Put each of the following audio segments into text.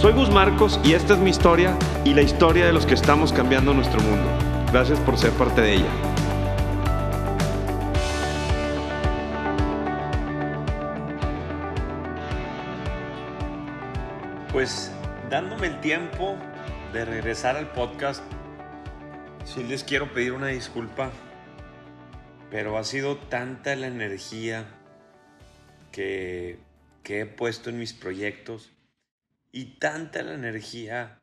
Soy Gus Marcos y esta es mi historia y la historia de los que estamos cambiando nuestro mundo. Gracias por ser parte de ella. Pues dándome el tiempo de regresar al podcast, sí les quiero pedir una disculpa, pero ha sido tanta la energía que, que he puesto en mis proyectos y tanta la energía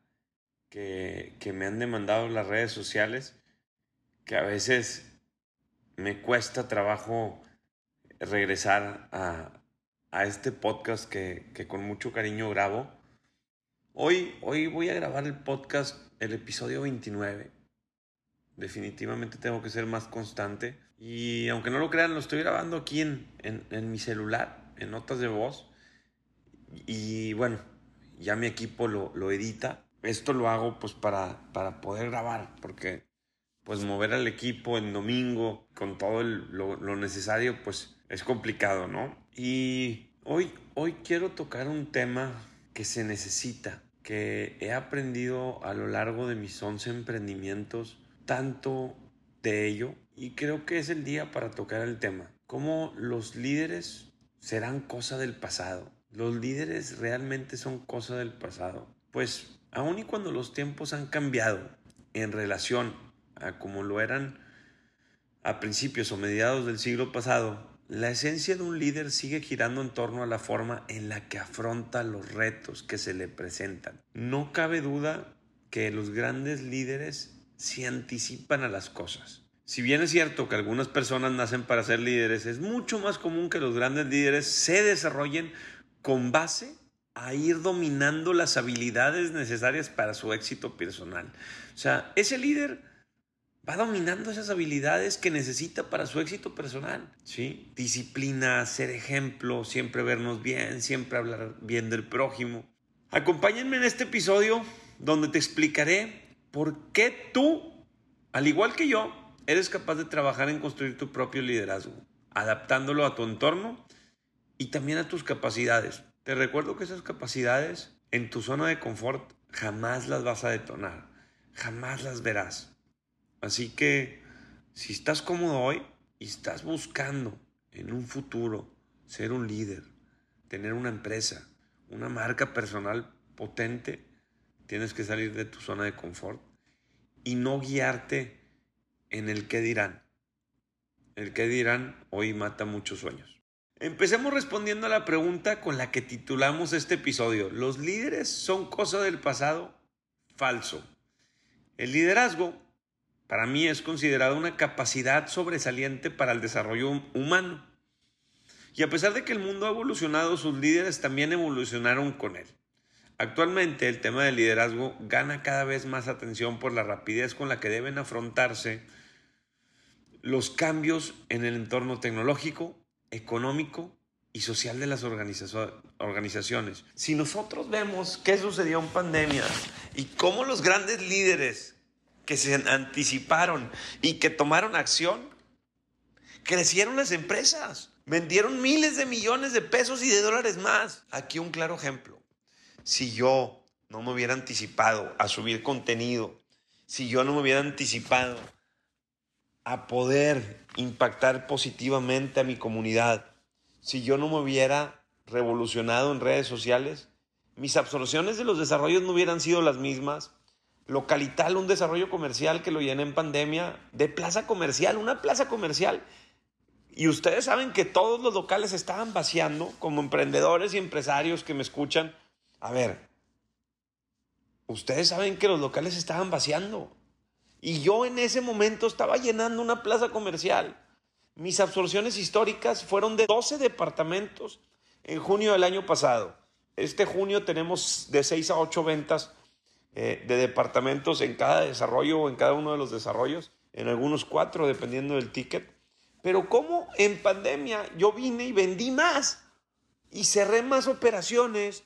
que, me han demandado las redes sociales que a veces me cuesta trabajo regresar a, este podcast que, que, con mucho cariño grabo. Hoy, hoy voy a grabar el podcast, el episodio 29. Definitivamente tengo que ser más constante. Y aunque no lo crean, lo estoy grabando aquí en, en, en mi celular, en notas de voz. Y bueno, ya mi equipo lo, edita. Esto lo hago pues para, para poder grabar, porque pues mover al equipo en domingo con todo lo, lo, necesario pues es complicado, ¿no? Y hoy, hoy quiero tocar un tema que se necesita, que he aprendido a lo largo de mis 11 emprendimientos, tanto de ello, y creo que es el día para tocar el tema. Cómo los líderes serán cosa del pasado los líderes realmente son cosa del pasado. Pues aun y cuando los tiempos han cambiado en relación a como lo eran a principios o mediados del siglo pasado, la esencia de un líder sigue girando en torno a la forma en la que afronta los retos que se le presentan. No cabe duda que los grandes líderes se anticipan a las cosas. Si bien es cierto que algunas personas nacen para ser líderes, es mucho más común que los grandes líderes se desarrollen con base a ir dominando las habilidades necesarias para su éxito personal. O sea, ese líder va dominando esas habilidades que necesita para su éxito personal. ¿sí? Disciplina, ser ejemplo, siempre vernos bien, siempre hablar bien del prójimo. Acompáñenme en este episodio donde te explicaré por qué tú, al igual que yo, eres capaz de trabajar en construir tu propio liderazgo, adaptándolo a tu entorno y también a tus capacidades. Te recuerdo que esas capacidades en tu zona de confort jamás las vas a detonar, jamás las verás. Así que si estás cómodo hoy y estás buscando en un futuro ser un líder, tener una empresa, una marca personal potente, tienes que salir de tu zona de confort y no guiarte en el que dirán. El que dirán hoy mata muchos sueños. Empecemos respondiendo a la pregunta con la que titulamos este episodio. ¿Los líderes son cosa del pasado? Falso. El liderazgo, para mí, es considerado una capacidad sobresaliente para el desarrollo humano. Y a pesar de que el mundo ha evolucionado, sus líderes también evolucionaron con él. Actualmente el tema del liderazgo gana cada vez más atención por la rapidez con la que deben afrontarse los cambios en el entorno tecnológico, económico y social de las organizaciones. Si nosotros vemos qué sucedió en pandemia y cómo los grandes líderes que se anticiparon y que tomaron acción, crecieron las empresas, vendieron miles de millones de pesos y de dólares más. Aquí un claro ejemplo. Si yo no me hubiera anticipado a subir contenido, si yo no me hubiera anticipado a poder impactar positivamente a mi comunidad. Si yo no me hubiera revolucionado en redes sociales, mis absorciones de los desarrollos no hubieran sido las mismas. Localital, un desarrollo comercial que lo llené en pandemia, de plaza comercial, una plaza comercial. Y ustedes saben que todos los locales estaban vaciando, como emprendedores y empresarios que me escuchan. A ver, ustedes saben que los locales estaban vaciando. Y yo en ese momento estaba llenando una plaza comercial. Mis absorciones históricas fueron de 12 departamentos en junio del año pasado. Este junio tenemos de 6 a 8 ventas eh, de departamentos en cada desarrollo o en cada uno de los desarrollos, en algunos cuatro dependiendo del ticket. Pero como en pandemia yo vine y vendí más y cerré más operaciones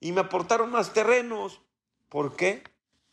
y me aportaron más terrenos. ¿Por qué?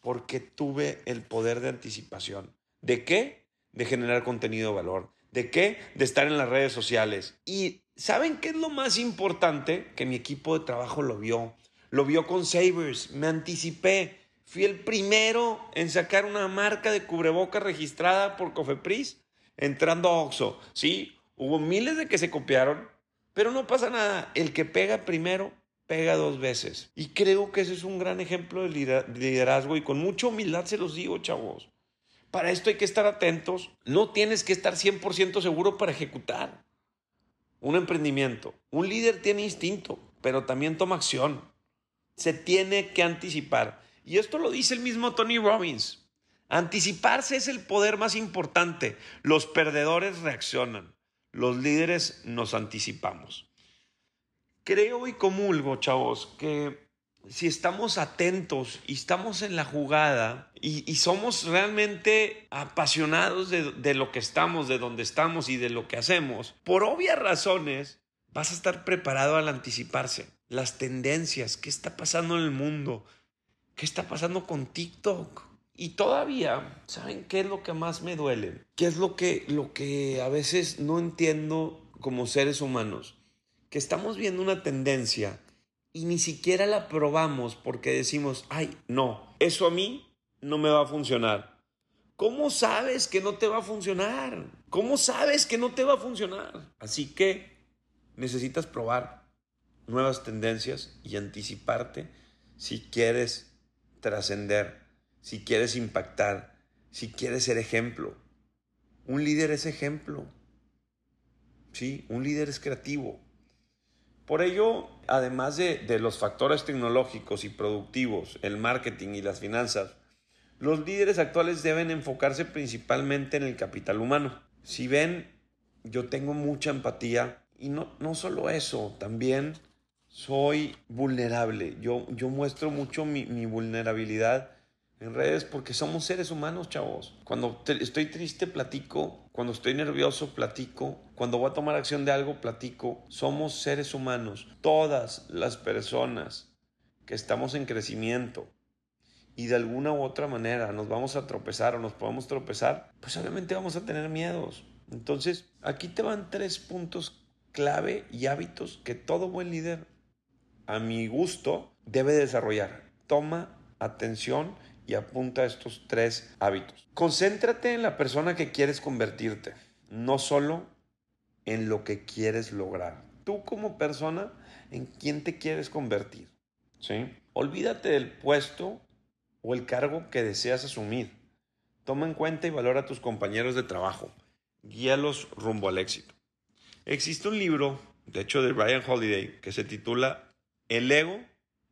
Porque tuve el poder de anticipación. ¿De qué? De generar contenido de valor. ¿De qué? De estar en las redes sociales. Y ¿saben qué es lo más importante? Que mi equipo de trabajo lo vio. Lo vio con Sabers. Me anticipé. Fui el primero en sacar una marca de cubreboca registrada por Cofepris entrando a Oxxo. Sí, hubo miles de que se copiaron, pero no pasa nada. El que pega primero pega dos veces. Y creo que ese es un gran ejemplo de liderazgo y con mucha humildad se los digo, chavos. Para esto hay que estar atentos. No tienes que estar 100% seguro para ejecutar un emprendimiento. Un líder tiene instinto, pero también toma acción. Se tiene que anticipar. Y esto lo dice el mismo Tony Robbins. Anticiparse es el poder más importante. Los perdedores reaccionan. Los líderes nos anticipamos. Creo y comulgo, chavos, que si estamos atentos y estamos en la jugada y, somos realmente apasionados de, de lo que estamos, de donde estamos y de lo que hacemos, por obvias razones, vas a estar preparado al anticiparse. Las tendencias, qué está pasando en el mundo, qué está pasando con TikTok, y todavía, ¿saben qué es lo que más me duele? ¿Qué es lo que, lo que a veces no entiendo como seres humanos? Que estamos viendo una tendencia y ni siquiera la probamos porque decimos, ay, no, eso a mí no me va a funcionar. ¿Cómo sabes que no te va a funcionar? ¿Cómo sabes que no te va a funcionar? Así que necesitas probar nuevas tendencias y anticiparte si quieres trascender si quieres impactar, si quieres ser ejemplo. Un líder es ejemplo. Sí, un líder es creativo. Por ello, además de, los factores tecnológicos y productivos, el marketing y las finanzas, los líderes actuales deben enfocarse principalmente en el capital humano. Si ven, yo tengo mucha empatía y no, no solo eso, también soy vulnerable. Yo, yo muestro mucho mi, mi vulnerabilidad en redes porque somos seres humanos, chavos. Cuando estoy triste, platico. Cuando estoy nervioso, platico. Cuando voy a tomar acción de algo, platico. Somos seres humanos. Todas las personas que estamos en crecimiento y de alguna u otra manera nos vamos a tropezar o nos podemos tropezar, pues obviamente vamos a tener miedos. Entonces, aquí te van tres puntos clave y hábitos que todo buen líder, a mi gusto, debe desarrollar. Toma atención y apunta estos tres hábitos. Concéntrate en la persona que quieres convertirte, no solo en lo que quieres lograr. Tú como persona, ¿en quién te quieres convertir? ¿Sí? Olvídate del puesto o el cargo que deseas asumir. Toma en cuenta y valora a tus compañeros de trabajo. Guíalos rumbo al éxito. Existe un libro, de hecho de Ryan Holiday, que se titula El ego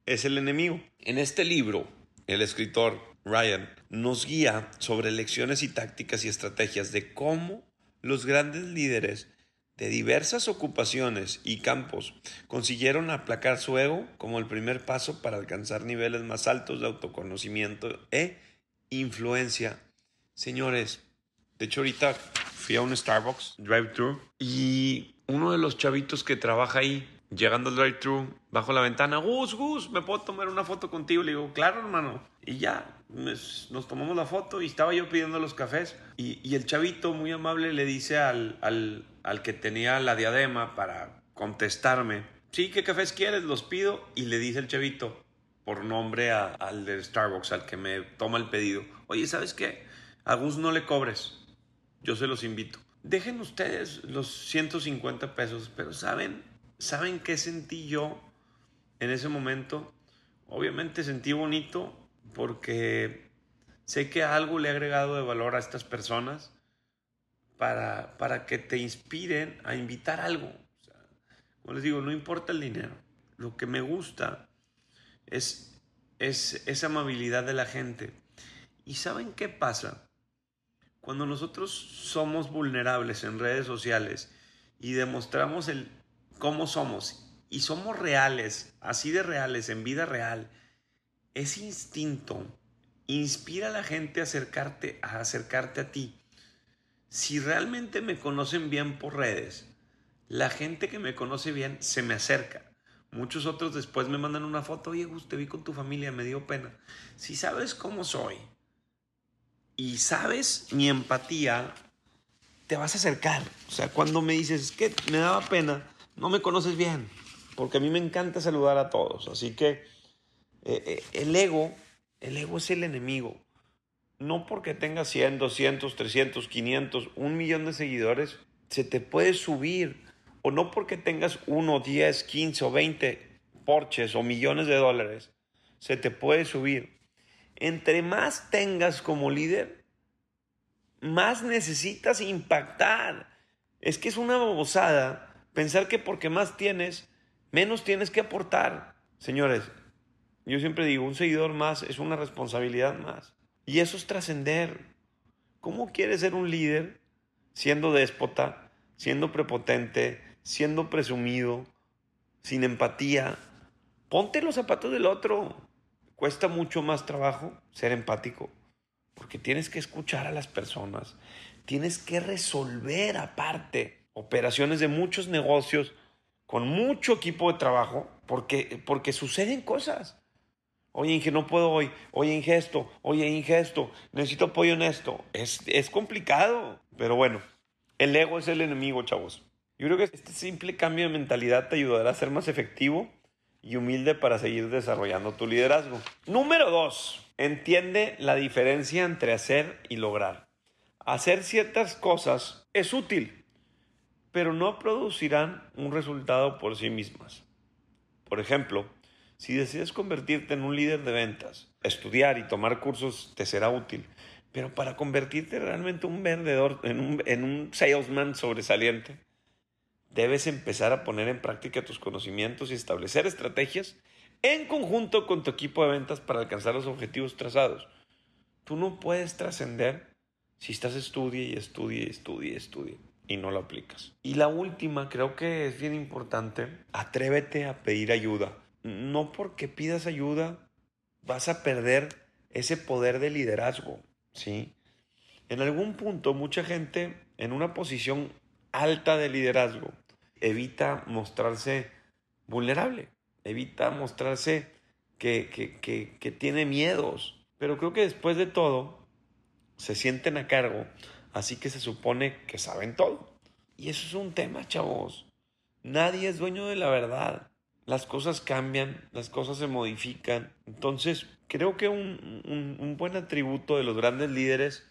es el enemigo. En este libro, el escritor Ryan nos guía sobre lecciones y tácticas y estrategias de cómo los grandes líderes de diversas ocupaciones y campos consiguieron aplacar su ego como el primer paso para alcanzar niveles más altos de autoconocimiento e influencia. Señores, de hecho ahorita fui a un Starbucks drive-thru y uno de los chavitos que trabaja ahí Llegando al drive-thru, bajo la ventana, Gus, Gus, ¿me puedo tomar una foto contigo? Le digo, claro, hermano. Y ya, nos tomamos la foto y estaba yo pidiendo los cafés. Y, el chavito, muy amable, le dice al, al, que tenía la diadema para contestarme, sí, ¿qué cafés quieres? Los pido. Y le dice el chavito, por nombre al de Starbucks, al que me toma el pedido, oye, ¿sabes qué? A Gus no le cobres, yo se los invito. Dejen ustedes los 150 pesos, pero ¿saben? ¿Saben qué sentí yo en ese momento? Obviamente sentí bonito porque sé que algo le he agregado de valor a estas personas para, para que te inspiren a invitar algo. como les digo, no importa el dinero. Lo que me gusta es, es esa amabilidad de la gente. ¿Y saben qué pasa? Cuando nosotros somos vulnerables en redes sociales y demostramos el cómo somos y somos reales, así de reales, en vida real, ese instinto inspira a la gente a acercarte, a acercarte a ti. Si realmente me conocen bien por redes, la gente que me conoce bien se me acerca. Muchos otros después me mandan una foto, oye, Gus, te vi con tu familia, me dio pena. Si sabes cómo soy y sabes mi empatía, te vas a acercar. O sea, cuando me dices, es que me daba pena, no me conoces bien, porque a mí me encanta saludar a todos. Así que eh, eh, el ego, el ego es el enemigo. No porque tengas 100, 200, 300, 500, un millón de seguidores, se te puede subir o no porque tengas 1, 10, 15 o 20 porches o millones de dólares, se te puede subir. Entre más tengas como líder, más necesitas impactar. Es que es una babosada pensar que porque más tienes, menos tienes que aportar. Señores, yo siempre digo, un seguidor más es una responsabilidad más. Y eso es trascender. ¿Cómo quieres ser un líder siendo déspota, siendo prepotente, siendo presumido, sin empatía. Ponte los zapatos del otro. Cuesta mucho más trabajo ser empático, porque tienes que escuchar a las personas, tienes que resolver aparte operaciones de muchos negocios con mucho equipo de trabajo, porque, porque suceden cosas. Oye, Inge, no puedo hoy. Oye, Inge, esto. Oye, Inge, esto. Necesito apoyo en esto. Es, es complicado. Pero bueno, el ego es el enemigo, chavos. Yo creo que este simple cambio de mentalidad te ayudará a ser más efectivo y humilde para seguir desarrollando tu liderazgo. Número dos, entiende la diferencia entre hacer y lograr. Hacer ciertas cosas es útil, pero no producirán un resultado por sí mismas. Por ejemplo, si decides convertirte en un líder de ventas, estudiar y tomar cursos te será útil, pero para convertirte realmente un vendedor, en un, en un salesman sobresaliente, debes empezar a poner en práctica tus conocimientos y establecer estrategias en conjunto con tu equipo de ventas para alcanzar los objetivos trazados. Tú no puedes trascender si estás estudie y estudie y estudie y estudie y no lo aplicas. Y la última, creo que es bien importante, atrévete a pedir ayuda. No porque pidas ayuda vas a perder ese poder de liderazgo, ¿sí? En algún punto mucha gente en una posición alta de liderazgo evita mostrarse vulnerable, evita mostrarse que, que, tiene miedos. Pero creo que después de todo, se sienten a cargo, así que se supone que saben todo. Y eso es un tema, chavos. Nadie es dueño de la verdad. Las cosas cambian, las cosas se modifican. Entonces, creo que un, un buen atributo de los grandes líderes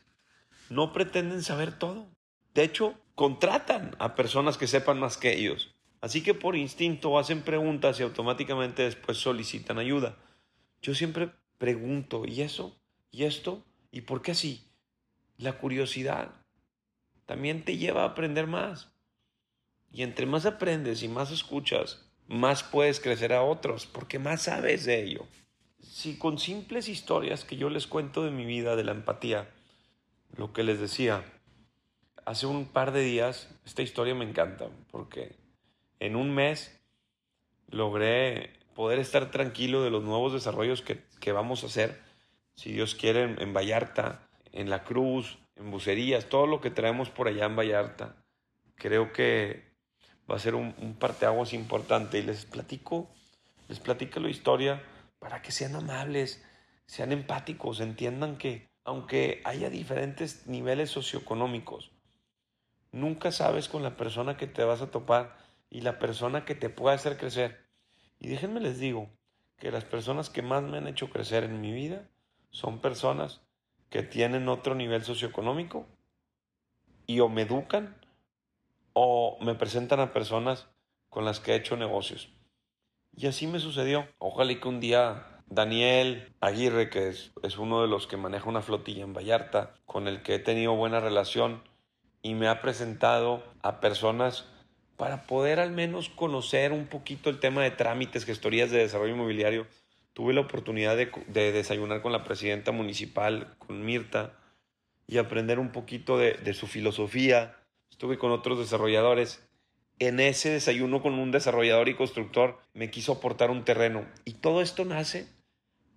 no pretenden saber todo. De hecho, contratan a personas que sepan más que ellos. Así que por instinto hacen preguntas y automáticamente después solicitan ayuda. Yo siempre pregunto, ¿y eso? ¿Y esto? ¿Y por qué así? La curiosidad también te lleva a aprender más. Y entre más aprendes y más escuchas, más puedes crecer a otros, porque más sabes de ello. Si con simples historias que yo les cuento de mi vida, de la empatía, lo que les decía, hace un par de días, esta historia me encanta porque en un mes logré poder estar tranquilo de los nuevos desarrollos que, vamos a hacer, si Dios quiere, en, Vallarta, en La Cruz, en Bucerías, todo lo que traemos por allá en Vallarta. Creo que va a ser un, un parteaguas importante y les platico, les platico la historia para que sean amables, sean empáticos, entiendan que aunque haya diferentes niveles socioeconómicos, Nunca sabes con la persona que te vas a topar y la persona que te puede hacer crecer. Y déjenme les digo que las personas que más me han hecho crecer en mi vida son personas que tienen otro nivel socioeconómico y o me educan o me presentan a personas con las que he hecho negocios. Y así me sucedió. Ojalá que un día Daniel Aguirre, que es, es, uno de los que maneja una flotilla en Vallarta, con el que he tenido buena relación, y me ha presentado a personas para poder al menos conocer un poquito el tema de trámites, gestorías de desarrollo inmobiliario. Tuve la oportunidad de, desayunar con la presidenta municipal, con Mirta, y aprender un poquito de, de su filosofía. Estuve con otros desarrolladores. En ese desayuno con un desarrollador y constructor me quiso aportar un terreno. Y todo esto nace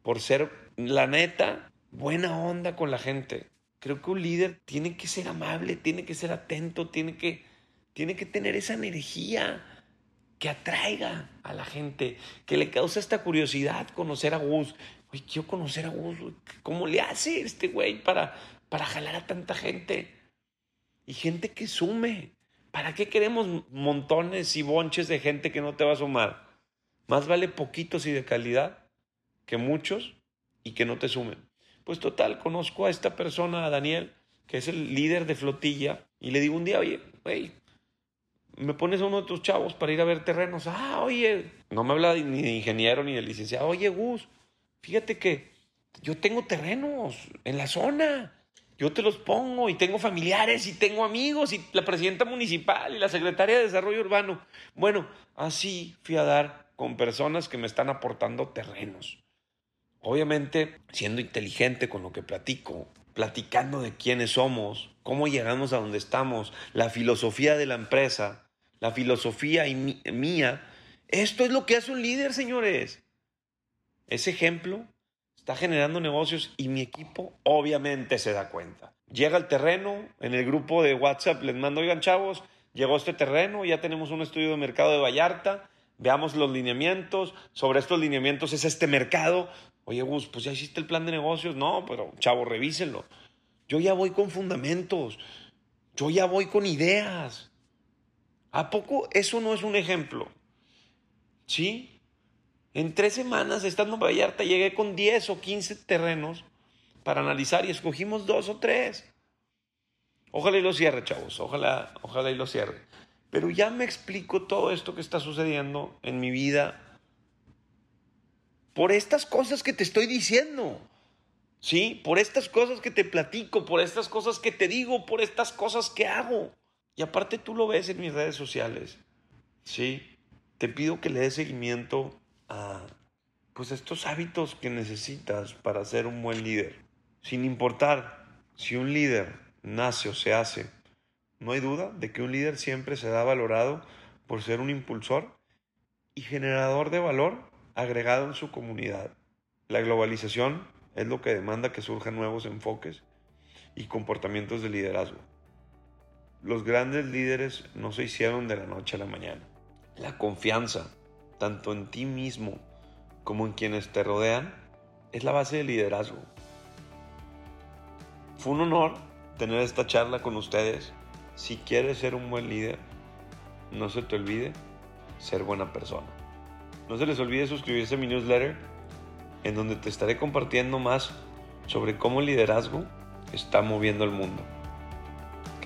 por ser, la neta, buena onda con la gente. Creo que un líder tiene que ser amable, tiene que ser atento, tiene que, tiene que tener esa energía que atraiga a la gente, que le causa esta curiosidad conocer a Gus. Oye, quiero conocer a Gus. ¿Cómo le hace este güey para, para jalar a tanta gente? Y gente que sume. ¿Para qué queremos montones y bonches de gente que no te va a sumar? Más vale poquitos y de calidad que muchos y que no te sumen. Pues total, conozco a esta persona, a Daniel, que es el líder de flotilla, y le digo un día, oye, güey, me pones a uno de tus chavos para ir a ver terrenos. Ah, oye, no me habla ni de ingeniero ni de licenciado. Oye, Gus, fíjate que yo tengo terrenos en la zona. Yo te los pongo y tengo familiares y tengo amigos y la presidenta municipal y la secretaria de Desarrollo Urbano. Bueno, así fui a dar con personas que me están aportando terrenos. Obviamente, siendo inteligente con lo que platico, platicando de quiénes somos, cómo llegamos a donde estamos, la filosofía de la empresa, la filosofía mía. Esto es lo que hace un líder, señores. Ese ejemplo está generando negocios y mi equipo obviamente se da cuenta. Llega al terreno, en el grupo de WhatsApp les mando, oigan chavos, llegó este terreno, ya tenemos un estudio de mercado de Vallarta, veamos los lineamientos, sobre estos lineamientos es este mercado. Oye, Gus, pues ya hiciste el plan de negocios. No, pero chavo, revísenlo. Yo ya voy con fundamentos, yo ya voy con ideas. ¿A poco eso no es un ejemplo? ¿Sí? En tres semanas, estando en Vallarta, llegué con 10 o 15 terrenos para analizar y escogimos dos o tres. Ojalá y lo cierre, chavos. Ojalá, ojalá y lo cierre. Pero ya me explico todo esto que está sucediendo en mi vida por estas cosas que te estoy diciendo. ¿Sí? Por estas cosas que te platico, por estas cosas que te digo, por estas cosas que hago. Y aparte tú lo ves en mis redes sociales. ¿Sí? Te pido que le des seguimiento a pues estos hábitos que necesitas para ser un buen líder. Sin importar si un líder nace o se hace, no hay duda de que un líder siempre se da valorado por ser un impulsor y generador de valor agregado en su comunidad. La globalización es lo que demanda que surjan nuevos enfoques y comportamientos de liderazgo. Los grandes líderes no se hicieron de la noche a la mañana. La confianza, tanto en ti mismo como en quienes te rodean, es la base del liderazgo. Fue un honor tener esta charla con ustedes. Si quieres ser un buen líder, no se te olvide ser buena persona. No se les olvide suscribirse a mi newsletter, en donde te estaré compartiendo más sobre cómo el liderazgo está moviendo el mundo.